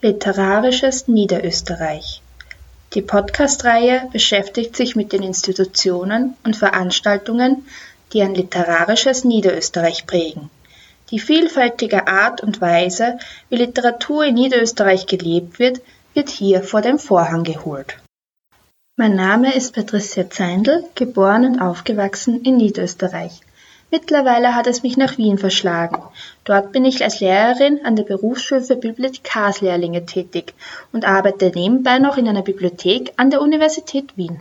Literarisches Niederösterreich. Die Podcast-Reihe beschäftigt sich mit den Institutionen und Veranstaltungen, die ein literarisches Niederösterreich prägen. Die vielfältige Art und Weise, wie Literatur in Niederösterreich gelebt wird, wird hier vor den Vorhang geholt. Mein Name ist Patricia Zeindl, geboren und aufgewachsen in Niederösterreich. Mittlerweile hat es mich nach Wien verschlagen. Dort bin ich als Lehrerin an der Berufsschule für Bibliothekarslehrlinge tätig und arbeite nebenbei noch in einer Bibliothek an der Universität Wien.